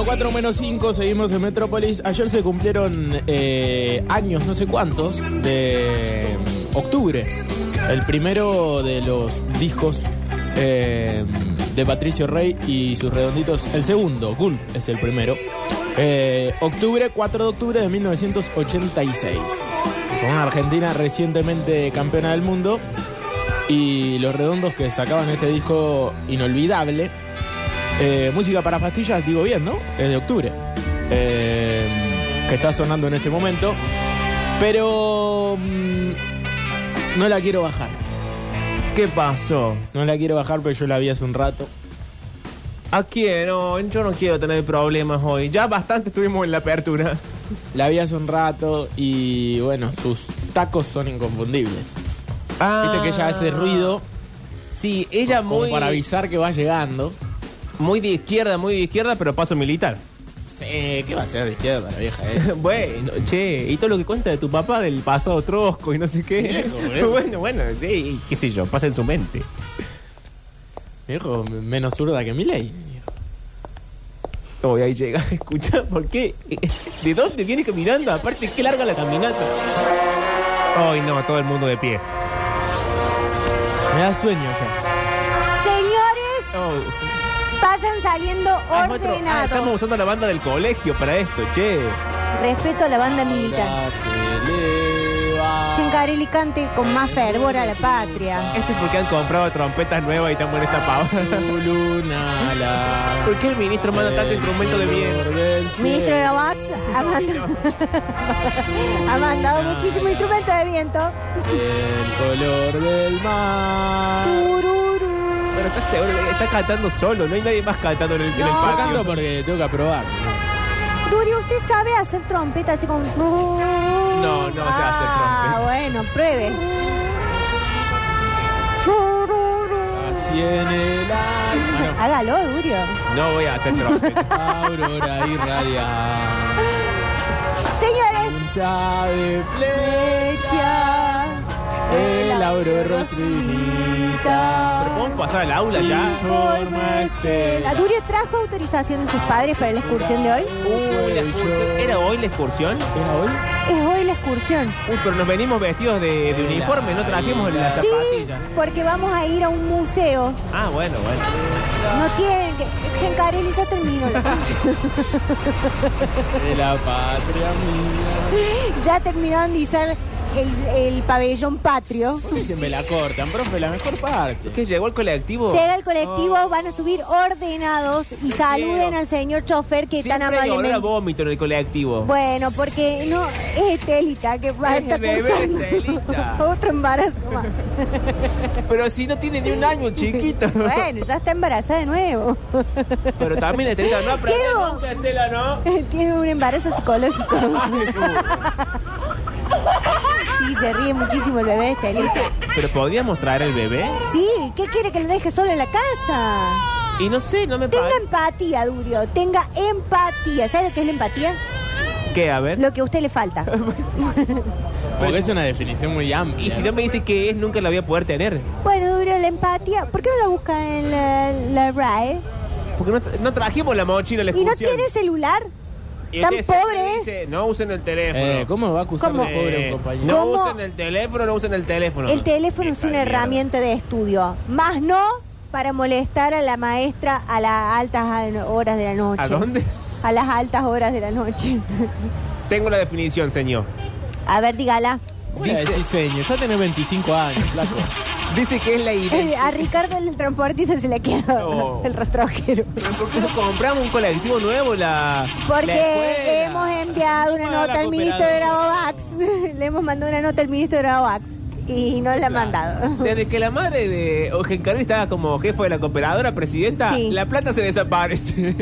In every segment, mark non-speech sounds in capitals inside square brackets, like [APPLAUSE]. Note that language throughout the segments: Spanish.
Bueno, 4 menos 5, seguimos en Metrópolis. Ayer se cumplieron eh, años, no sé cuántos, de mm, octubre. El primero de los discos eh, de Patricio Rey y sus redonditos. El segundo, Gulp, es el primero. Eh, octubre, 4 de octubre de 1986. Con una Argentina recientemente campeona del mundo. Y los redondos que sacaban este disco inolvidable. Eh, música para pastillas, digo bien, ¿no? Es de octubre. Eh, que está sonando en este momento. Pero mm, no la quiero bajar. ¿Qué pasó? No la quiero bajar, pero yo la vi hace un rato. ¿A quién? No, yo no quiero tener problemas hoy. Ya bastante estuvimos en la apertura. La vi hace un rato y bueno, sus tacos son inconfundibles. Viste que ella hace ruido Sí, ella como muy, para avisar que va llegando. Muy de izquierda, muy de izquierda, pero paso militar. Sí, ¿qué va a ser de izquierda la vieja? Eh? [LAUGHS] bueno, che, y todo lo que cuenta de tu papá del pasado trosco y no sé qué. Viejo, [LAUGHS] bueno, bueno, sí, qué sé yo, pasa en su mente. Viejo, menos zurda que Milei. No, y ahí llega, [LAUGHS] escucha, ¿por qué? ¿De dónde viene caminando? Aparte, qué larga la caminata. Ay, no, todo el mundo de pie. Me da sueño ya. Señores, Oh, vayan saliendo ah, es ah, ordenados. estamos usando la banda del colegio para esto, che. Respeto a la banda militar. Se eleva. Gencarelli cante con más fervor a la patria. Esto es porque han comprado trompetas nuevas y están en esta pausa. Su luna la- [LAUGHS] ¿Por qué el ministro manda tanto instrumento de viento? Del Ministro de cielo. Vax [LAUGHS] ha mandado, ha mandado muchísimo instrumento de viento. El color del mar. Tururú. Pero está seguro, está cantando solo, no hay nadie más cantando en el, en el No. Yo patio. canto porque tengo que aprobar. Duri, ¿usted sabe hacer trompeta así como... No, no sé hacer Ah, trompeta. bueno, pruebe. Así en el aire. [LAUGHS] Hágalo, Durio. No voy a hacer trompeta. [LAUGHS] Aurora irradiar. Señores, Punta de flecha. El aurora trinita. ¿Pero podemos pasar al aula ya? La. Durio trajo autorización de sus padres para la excursión de hoy. Uy, la excursión. ¿Era hoy la excursión? ¿Era hoy? Es hoy la excursión. Uy, pero nos venimos vestidos de, de uniforme, no trajimos la Sí, zapatilla. porque vamos a ir a un museo. Ah, bueno, bueno. No tienen que... Gencarelli ya terminó. la- [LAUGHS] De la patria mía. ya terminaron de izar el, el pabellón patrio. Dicen, me la cortan, profe, la mejor parte. Es que llegó el colectivo. Llega el colectivo, Oh. van a subir ordenados y saluden al señor chofer que tan Siempre hay olor a amablemente... vómito en el colectivo. Bueno, porque no es Estelita que va a Es estar el bebé cursando Estelita. [LAUGHS] otro embarazo más. Pero si no tiene ni un año, [LAUGHS] chiquito. Bueno, ya está embarazada de nuevo. Pero también Estelita, no aprende Quiero- nunca, Estela, ¿no? [LAUGHS] Tiene un embarazo psicológico. Sí, se ríe muchísimo el bebé Estelita. Pero podíamos traer el bebé. Sí, ¿qué quiere que lo deje solo en la casa? Y no sé, no me Tenga empatía, Durio, tenga empatía. ¿Sabe lo que es la empatía? ¿Qué? A ver. Lo que a usted le falta. [LAUGHS] Porque es una definición muy amplia. Y si no me dice qué es, nunca la voy a poder tener. Bueno, Durio, la empatía. ¿Por qué no la busca en la, la RAE? Porque no, no trajimos la mochila a la ¿Y no excursión. tiene celular? Y tan no usen el teléfono. Eh, ¿Cómo va a acusar ¿Cómo? de pobre a Eh, un compañero? no ¿Cómo? usen el teléfono, no usen el teléfono. El teléfono es una mierda. herramienta de estudio. Más no para molestar a la maestra a las altas horas de la noche. ¿A dónde? A las altas horas de la noche. Tengo la definición, señor. A ver, dígala. ¿Cómo le decís señor? Ya tenés 25 años, flaco. [LAUGHS] Dice que es la [LAUGHS] Eh, idea. a Ricardo el transportista se le quedó No. el rastrojero. ¿Pero ¿Por qué no compramos un colectivo nuevo? La, la Porque escuela? hemos enviado una nota al ministro de cooperadora. Grabovax. [LAUGHS] Le hemos mandado una nota al ministro de Grabovax. Y no la ha mandado. [LAUGHS] Desde que la madre de Ojen Carril estaba como jefe de la cooperadora, presidenta, Sí. la plata se desaparece.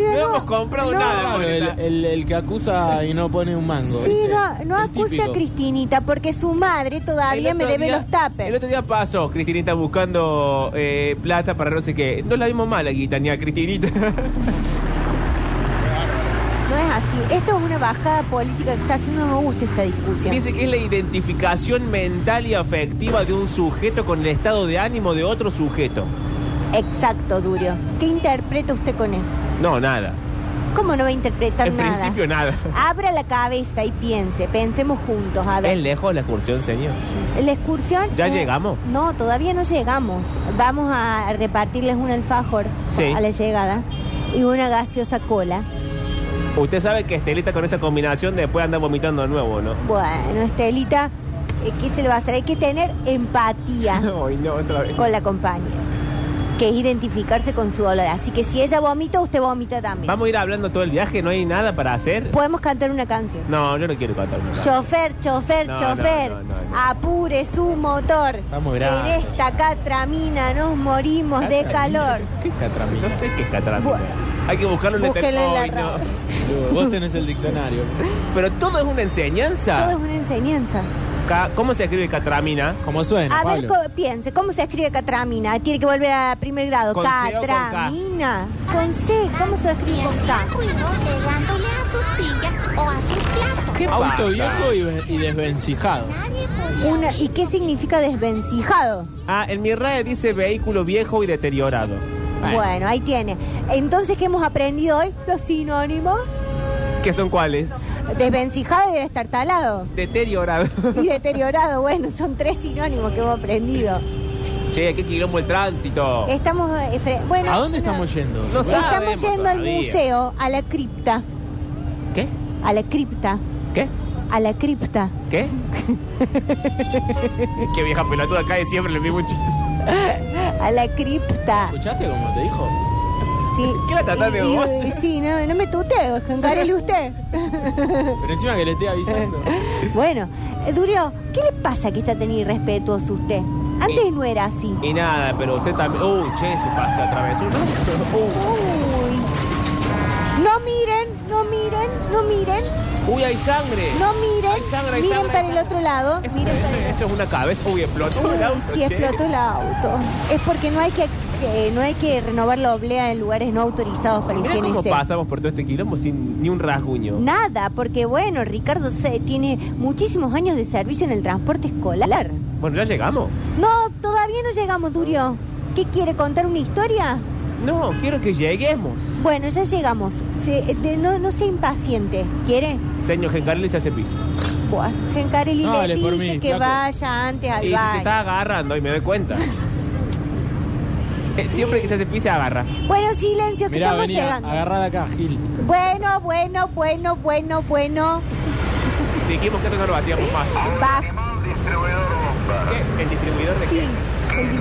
No hemos comprado nada. Claro, el, el- el que acusa y no pone un mango. Sí, ¿viste? no, no El acuse típico. a Cristinita porque su madre todavía El me otro debe día- los tapes. El otro día pasó Cristinita buscando eh, plata para no sé qué. No la vimos mal aquí, Tania Cristinita. No es así. Esto es una bajada política que está haciendo. No me gusta esta discusión. Dice que es la identificación mental y afectiva de un sujeto con el estado de ánimo de otro sujeto. Exacto, Durio. ¿Qué interpreta usted con eso? No, nada. ¿Cómo no va a interpretar En nada? principio nada. Abra la cabeza y piense, pensemos juntos, a ver. ¿Es lejos la excursión, señor? La excursión... ¿Ya eh, llegamos? No, todavía no llegamos. Vamos a repartirles un alfajor Sí. a la llegada y una gaseosa cola. Usted sabe que Estelita con esa combinación después anda vomitando de nuevo, ¿no? Bueno, Estelita, eh, ¿qué se le va a hacer? Hay que tener empatía [LAUGHS] no, otra vez. con la compañera, que es identificarse con su dolor. Así que si ella vomita, usted vomita también. Vamos a ir hablando todo el viaje, no hay nada para hacer. Podemos cantar una canción. No, yo no quiero cantar nada. Chofer, chofer, No, chofer, no, no, no, no. apure su motor. Estamos En grandes. esta catramina nos morimos de calor. ¿Qué catramina? No sé qué es catramina. Hay que buscarlo en el Búsquelo en la Ay, no. radio. Vos tenés el diccionario. Pero todo es una Todo enseñanza. es una enseñanza. ¿Cómo se escribe catramina? Como suena, A ver, Pablo. co- piense, ¿cómo se escribe catramina? Tiene que volver a primer grado. ¿Con C o con K? catramina. Con C, ¿cómo se escribe con K? Hacían ruido pegándole a sus sillas o a sus platos. ¿Qué Auto pasa? viejo y, ve- y desvencijado. Nadie podía Una, ¿Y qué significa desvencijado? Ah, en mi RAE dice vehículo viejo y deteriorado. Bueno. Bueno, ahí tiene. Entonces, ¿qué hemos aprendido hoy? Los sinónimos. ¿Qué son cuáles? Desvencijado y destartalado. Deteriorado. Y deteriorado, bueno, son tres sinónimos que hemos aprendido. che, qué quilombo el tránsito. Estamos, eh, fre- bueno, ¿A dónde no. estamos yendo? No. Estamos Sabemos yendo al todavía. museo, a la cripta. ¿Qué? A la cripta. ¿Qué? A la cripta. ¿Qué? [LAUGHS] Qué vieja pelotuda cae siempre el mismo chiste. A la cripta. ¿Escuchaste cómo te dijo? Sí. ¿Qué la tratás de Y- y- vos? Sí, no, no me tuteo, encárele usted. Pero encima que le estoy avisando. bueno, eh, Durio, ¿qué le pasa que está tan irrespetuoso usted? Antes Y- no era así. Y nada, pero usted también. Uy, che, se pasó otra vez uno. Uy. No miren, no miren, no miren, Uy, hay sangre. no miren. Hay sangre, hay miren sangre, para hay el otro lado. Eso, miren para el eso- eso es una cabeza. Uy, explotó el auto. sí, che. explotó el auto. Es porque no hay que, que- no hay que renovar la oblea en lugares no autorizados para el Mira cómo pasamos por todo este quilombo sin ni un rasguño. Nada, porque bueno, Ricardo se- tiene muchísimos años de servicio en el transporte escolar. Bueno, ya llegamos. No, todavía no llegamos, Durio. ¿Qué quiere contar una historia? No, quiero que lleguemos. Bueno, ya llegamos. Se- de- no, no sea impaciente. ¿Quiere? Señor Gencarelli se hace pis. Buah, Gencarelli No, le dije mí, que flaco. vaya antes al Y se te baño. está agarrando y me doy cuenta. [LAUGHS] Eh, Siempre que se hace pis se agarra. Bueno, silencio, que Mirá, estamos venía, llegando. agarrada acá, Gil. Bueno, bueno, bueno, bueno, bueno. Dijimos que eso no lo hacíamos más. Baja. ¿Qué? ¿El distribuidor de Sí. qué? el-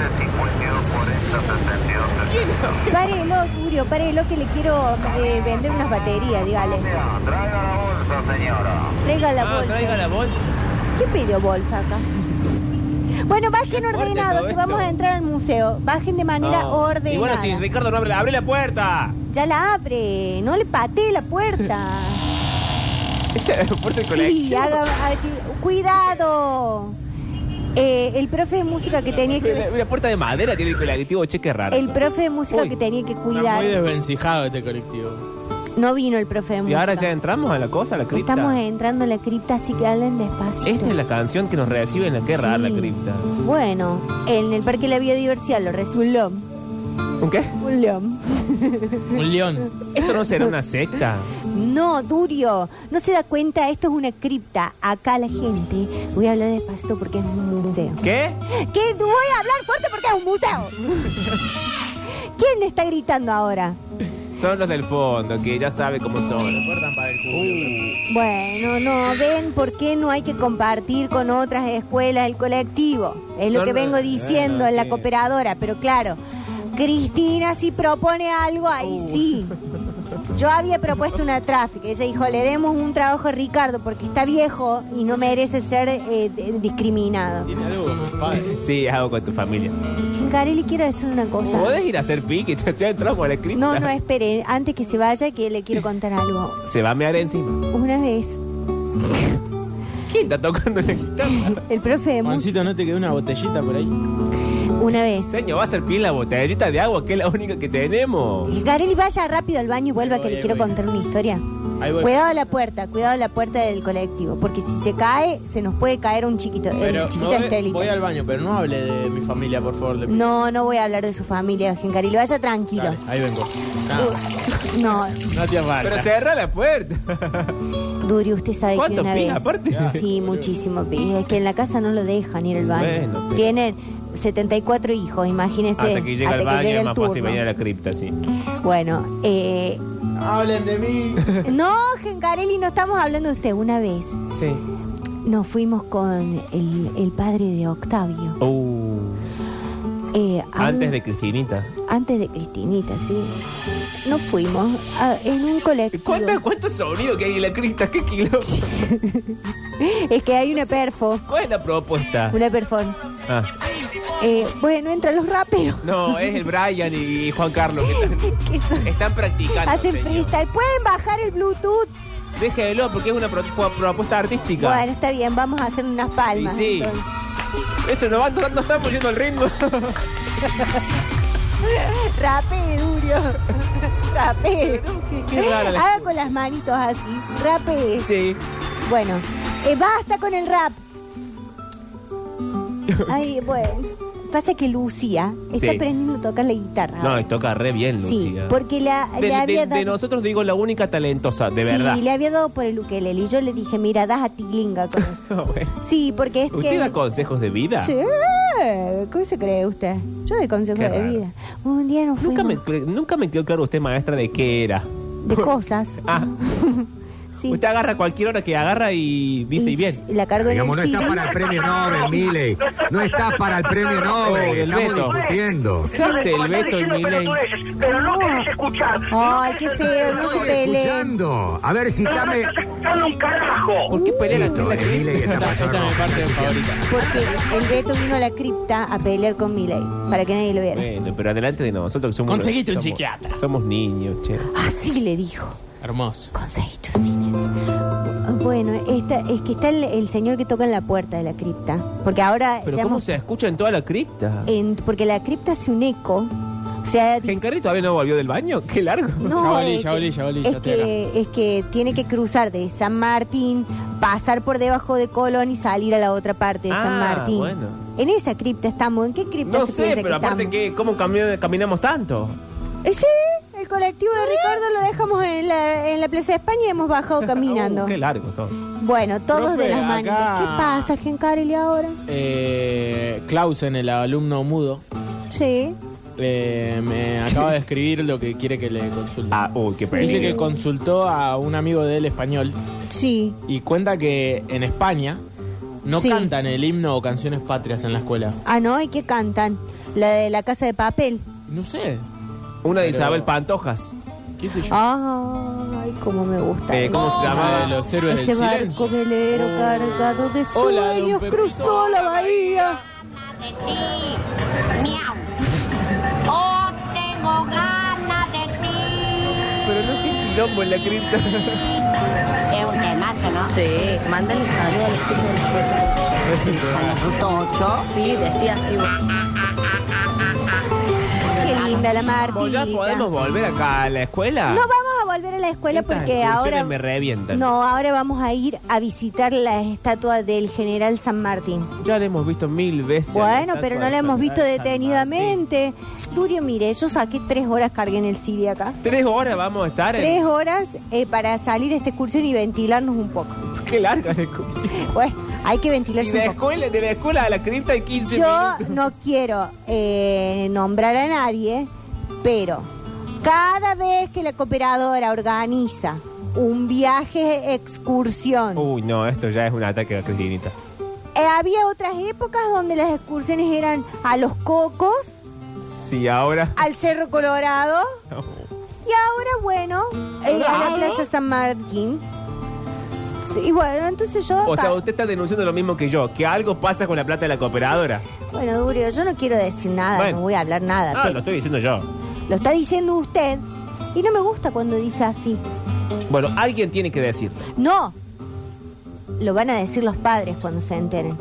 Párelo, Durio, párelo que le quiero eh, vender unas baterías, dígale. Traiga la Ah, bolsa. traiga la bolsa. ¿Qué pidió bolsa acá? [LAUGHS] Bueno, bajen ordenado, que vamos a entrar al museo. Bajen de manera No. ordenada. Y bueno, si Ricardo no abre, abre la puerta. Ya la abre, no le patee la puerta. [LAUGHS] Esa es la puerta del sí, colectivo. haga, haga- cuidado. Eh, el profe de música que tenía que... la puerta de madera tiene el colectivo, che, qué raro. El profe de música Uy. que tenía que Está cuidar. muy desvencijado este colectivo. No vino el profe de y ahora ya entramos a la cosa, a la cripta. Estamos entrando a la cripta, así que hablen despacito. Esta es la canción que nos recibe en la que rara la cripta. Bueno, en el Parque de la Biodiversidad lo recibe un león. ¿Un qué? Un león. Un león. ¿Esto no será una secta? No, Durio, no se da cuenta, esto es una cripta. Acá la gente, voy a hablar despacito porque es un museo. ¿Qué? ¿Qué? Voy a hablar fuerte porque es un museo. ¿Quién está gritando ahora? Son los del fondo, que ya sabe cómo son. Uh, Bueno, no, ven por qué no hay que compartir con otras escuelas el colectivo. Es lo Son- que vengo diciendo bueno, en la sí. cooperadora, pero claro, Cristina si propone algo, ahí Uh. sí. [LAUGHS] Yo había propuesto una tráfica. Ella dijo, le demos un trabajo a Ricardo porque está viejo y no merece ser eh, discriminado. Tiene algo con padres. sí, es algo con tu familia. Carelli, quiero decir una cosa. ¿Podés ir a hacer pique? [LAUGHS] Ya entramos a la cripta. No, no, espere, antes que se vaya, que le quiero contar algo. Se va a mear encima. Una vez, ¿Quién está tocando la guitarra? el profe de música, Juancito, ¿no te quedó una botellita por ahí? Una vez, Señor, va a hacer pie en la botellita de agua, que es la única que tenemos. Garelli vaya rápido al baño y vuelva Voy, que le voy, quiero voy. contar una historia. Ahí voy. Cuidado a la puerta, cuidado a la puerta del colectivo, porque si se cae, se nos puede caer un chiquito, Pero el chiquito me voy, Estelita. voy al baño, pero no hable de mi familia, por favor. le pido. No, no voy a hablar de su familia, Gencarelli, vaya tranquilo. Dale, ahí vengo. Uh, [LAUGHS] No, No hacía falta. Pero cerra la puerta. Duri, usted sabe que ¿Cuánto una pija, vez... aparte? Sí, muchísimo. pija. Es que en la casa no lo dejan ir al baño. Bueno, pero- Tienen 74 hijos, imagínese. Hasta que llega hasta al baño es el más fácil venir a la cripta, sí. Bueno, eh, Hablen de mí. [LAUGHS] no, Gencarelli, no estamos hablando de usted. Una vez Sí. nos fuimos con el, el padre de Octavio. Uh, eh, a un- antes de Cristinita. Antes de Cristinita, sí. Nos fuimos a- en un colectivo. ¿Cuántos, ¿Cuántos sonidos que hay en la cripta? ¿Qué kilo? [LAUGHS] Es que hay una perfo. ¿Cuál es la propuesta? Una perfón. Ah, Eh, bueno, entran los raperos. no, es el Brian y Juan Carlos que están, [LAUGHS] son- están practicando. hacen señor. freestyle. Pueden bajar el Bluetooth. Déjelo porque es una pro- pro- propuesta artística. Bueno, está bien, vamos a hacer unas palmas. Y sí. entonces. Eso no, va, no, estamos yendo al ritmo. [LAUGHS] Rape, Durio. [LAUGHS] Rape. qué rara la Haga con las manitos así. Rape. sí. Bueno, eh, basta con el rap. Ay, bueno. Pasa que Lucía está Sí. aprendiendo a tocar la guitarra. No, ahora. y toca re bien, Sí, Lucía. porque la, de, había de- de nosotros digo la única talentosa, de verdad. Sí, le había dado por el ukelele y yo le dije, mira, das a tilinga con [LAUGHS] eso. Bueno. Sí, porque es ¿Usted que... da consejos de vida? Sí, ¿cómo se cree usted? Yo doy consejos Qué de raro. vida. Un día nos Nunca me, nunca me quedó claro usted, maestra, de qué era. de cosas. Ah, [LAUGHS] Sí. usted agarra cualquier hora que agarra y dice y bien. La cargo en Digamos, el no está para el premio Nobel, Miley. No está para el premio [LAUGHS] Nobel. Oh, el Estamos Beto. discutiendo. ¿Qué hace el Beto y Milei? Pero no querés escuchar. Ay, qué feo, no se Estoy peleen. escuchando. A ver, Pero no citame. estás escuchando un carajo. ¿Por qué pelea la Listo, la el Milei está pasando. es mi parte favorita. Porque el Beto vino a la cripta a pelear con Miley, para que nadie lo viera. Bueno, pero adelante de nosotros que somos. Conseguiste un somos- psiquiatra. Somos niños, che. Así le dijo. Hermoso. Conseguiste un psiquiatra. Bueno, esta, es que está el, el señor que toca en la puerta de la cripta. Porque ahora... Pero ¿cómo se escucha en toda la cripta? en- porque la cripta hace un eco. O sea, ¿Gencarri todavía no volvió del baño? [LAUGHS] ¡Qué largo! No, Ya volví, es ya que- volví, ya volví, Es ya que, es que tiene que cruzar de San Martín, pasar por debajo de Colón y salir a la otra parte de San Ah, Martín. bueno. En esa cripta estamos. ¿En qué cripta No se sé, piensa pero que aparte que ¿cómo cami- caminamos tanto? Eh, sí, el colectivo de Ricardo lo dejamos en la, en la Plaza de España y hemos bajado [LAUGHS] caminando. Uh, qué largo todo. Bueno, todos Profe, de las acá- manitas. ¿Qué pasa, Gencarelli, ahora? Eh, Clausen, el alumno mudo, Sí. eh, me acaba de escribir lo que quiere que le consulte. Ah, uy, qué Dice que peligro. consultó a un amigo de él español Sí. y cuenta que en España no Sí. cantan el himno o canciones patrias en la escuela. Ah, no, ¿y qué cantan? La de la casa de papel. No sé, Una de Pero- Isabel Pantojas. qué sé yo. Ay, cómo me gusta. Eh, ¿Cómo se llama? de los héroes Ese del barco silencio. velero Oh. cargado de Hola, don sueños Pepito. cruzó la bahía. De ti. Miau. Oh, tengo ganas de ti. Pero no, qué quilombo en la cripta. Es un temazo, ¿no? Sí, mándale saludos a los chicos del pueblo. Con el fruto 8. Sí, decía así. La ¿Vos ya Martita. podemos volver acá a la escuela? No vamos a volver a la escuela Estas porque ahora me revientan. no, ahora vamos a ir a visitar la estatua del general San Martín. Ya la hemos visto mil veces. Bueno, la pero no la hemos visto detenidamente. Durio, mire, yo saqué tres horas, cargué en el CD acá. Tres horas vamos a estar. en- Tres horas eh, para salir a esta excursión y ventilarnos un poco. [LAUGHS] Qué larga la excursión. Pues hay que Y ventilarse de, escuela, de la escuela a la cripta hay 15 Yo minutos. no quiero eh, nombrar a nadie, pero cada vez que la cooperadora organiza un viaje excursión, Uy, no, esto ya es un ataque a Cristinita. eh, había otras épocas donde las excursiones eran a los cocos, Sí, ahora. al Cerro Colorado y ahora, bueno, eh, a la Plaza San Martín. Sí, bueno, entonces yo... O sea, usted está denunciando lo mismo que yo, que algo pasa con la plata de la cooperadora. Bueno, Durio, yo no quiero decir nada, Bueno. no voy a hablar nada. Ah, pero lo estoy diciendo yo. lo está diciendo usted y no me gusta cuando dice así. Bueno, alguien tiene que decirlo. No. Lo van a decir los padres cuando se enteren.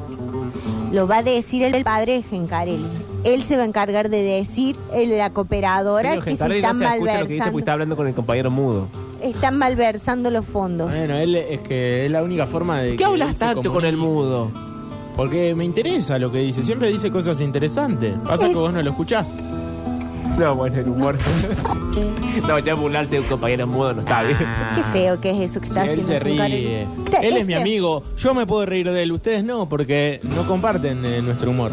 Lo va a decir el padre de Gencarelli. Él se va a encargar de decir, el, la cooperadora, Señor que se Gencarelli, están no se escucha lo que dice porque malversando. está hablando con el compañero mudo. Están malversando los fondos. Bueno, él es que es la única forma de. ¿Qué que hablas tanto con el mudo? Porque me interesa lo que dice. Siempre dice cosas interesantes. Pasa que vos no lo escuchás. No, bueno, el humor. [LAUGHS] no, ya burlarse de un compañero mudo no está bien. Qué feo que es eso que está Sí, él haciendo. se ríe. Él es mi feo. amigo. Yo me puedo reír de él. Ustedes no, porque no comparten eh, nuestro humor.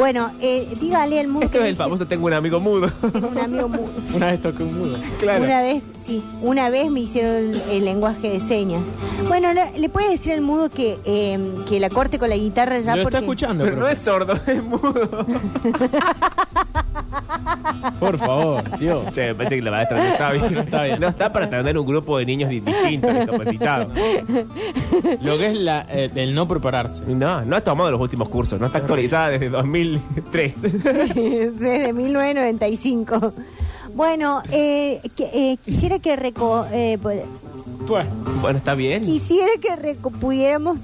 Bueno, eh, dígale al mundo Esto que es el famoso tengo un amigo mudo. es un amigo mudo. [LAUGHS] Una vez toqué un mudo. claro. Una vez, sí, una vez me hicieron el, el lenguaje de señas. Bueno, le, le puede decir al mudo que, eh, que la corte con la guitarra ya Lo porque... está escuchando, Pero no es sordo, [LAUGHS] es mudo. [LAUGHS] Por favor, tío. Che, me parece que la maestra no está bien. No está bien. No está para atender un grupo de niños di- distintos, discapacitados. Lo que es la, eh, el no prepararse. No, no ha tomado los últimos cursos. No está actualizada desde 2003. [LAUGHS] Desde 1995. Bueno, eh, que- eh, quisiera que reco eh, pues, bueno, está bien. quisiera que pudiéramos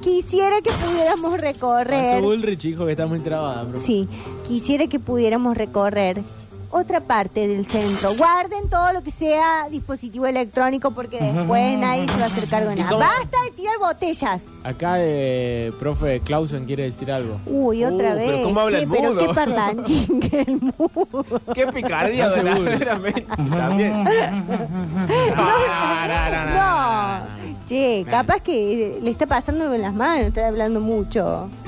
quisiera que pudiéramos recorrer Bullrich, hijo, que está muy trabada, profe. sí quisiera que pudiéramos recorrer otra parte del centro guarden todo lo que sea dispositivo electrónico porque después nadie se va a hacer cargo de ¿Y nada basta de tirar botellas Acá, eh, profe Clausen quiere decir algo. uy otra Uh, pero vez ¿cómo habla Che, el pero mudo? qué parlanchín que el mudo Qué picardía, No se burle. verdaderamente. También. No, che, capaz que le está pasando en las manos, está hablando mucho. [LAUGHS]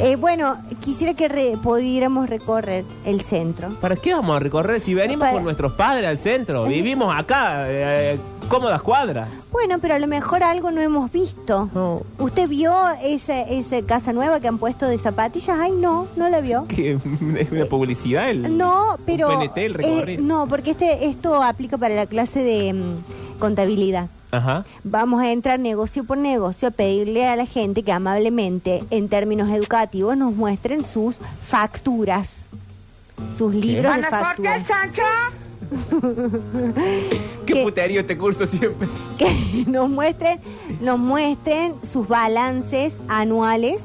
Eh, bueno, quisiera que re- pudiéramos recorrer el centro. ¿Para qué vamos a recorrer si venimos Para- con nuestros padres al centro? Vivimos acá, eh, cómodas cuadras. Bueno, pero a lo mejor algo no hemos visto. No. ¿Usted vio esa, esa casa nueva que han puesto de zapatillas? Ay, no, no la vio. Que [LAUGHS] es una publicidad el. No, pero... Un PNT, el recorrido. eh, no, porque este esto aplica para la clase de mm, contabilidad. Ajá. Vamos a entrar negocio por negocio a pedirle a la gente que amablemente, en términos educativos, nos muestren sus facturas, sus libros de facturas. [LAUGHS] Qué ¿Qué? puterío este curso siempre. [LAUGHS] Que nos muestren, nos muestren sus balances anuales,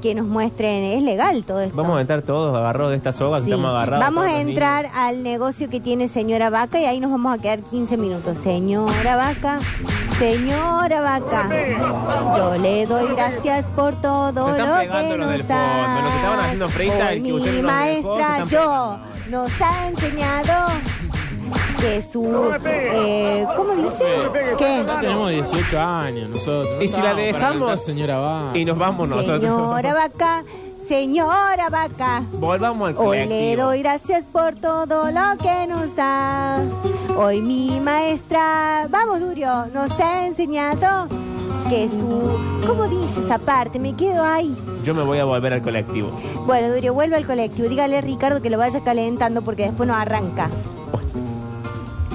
que nos muestren, es legal todo esto. Vamos a entrar todos agarrados de esta soga que estamos agarrados. Vamos a entrar al negocio que tiene señora Vaca y ahí nos vamos a quedar 15 minutos. Señora Vaca, señora Vaca, yo le doy gracias por todo Se están lo que nos del fondo, da. los que estaban haciendo freestyle, Hoy que usted mi no dejó, maestra yo nos ha enseñado que su... eh, ¿Cómo dice? ¿Qué? Ya tenemos 18 años nosotros. no Y si la estamos para dejamos cantar, señora. Y nos vamos nosotros. Señora Vaca, señora Vaca. Volvamos al Hoy le colectivo. doy gracias por todo lo que nos da. Hoy mi maestra, vamos Durio, nos ha enseñado que su... ¿Cómo dice esa parte? Me quedo ahí. Yo me voy a volver al colectivo. Bueno, Durio, vuelve al colectivo. Dígale a Ricardo que lo vaya calentando porque después no arranca.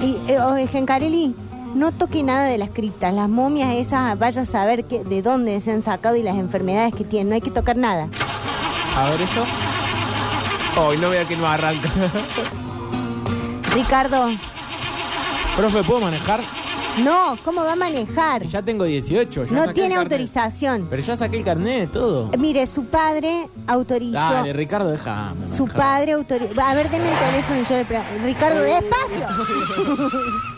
Y, eh, oye, Gencarelli, no toque nada de las criptas. Las momias esas, vaya a saber que, de dónde se han sacado y las enfermedades que tienen. No hay que tocar nada. A ver esto. Hoy no vea que no arranca. Ricardo, Profe, ¿puedo manejar? No, ¿cómo va a manejar? Ya tengo 18. ya No saqué tiene el carnet. autorización. Pero ya saqué el carnet, todo. Mire, su padre autorizó. Dale, Ricardo, déjame. su padre autorizó. A ver, deme el teléfono y yo le pre- Ricardo, despacio. [LAUGHS]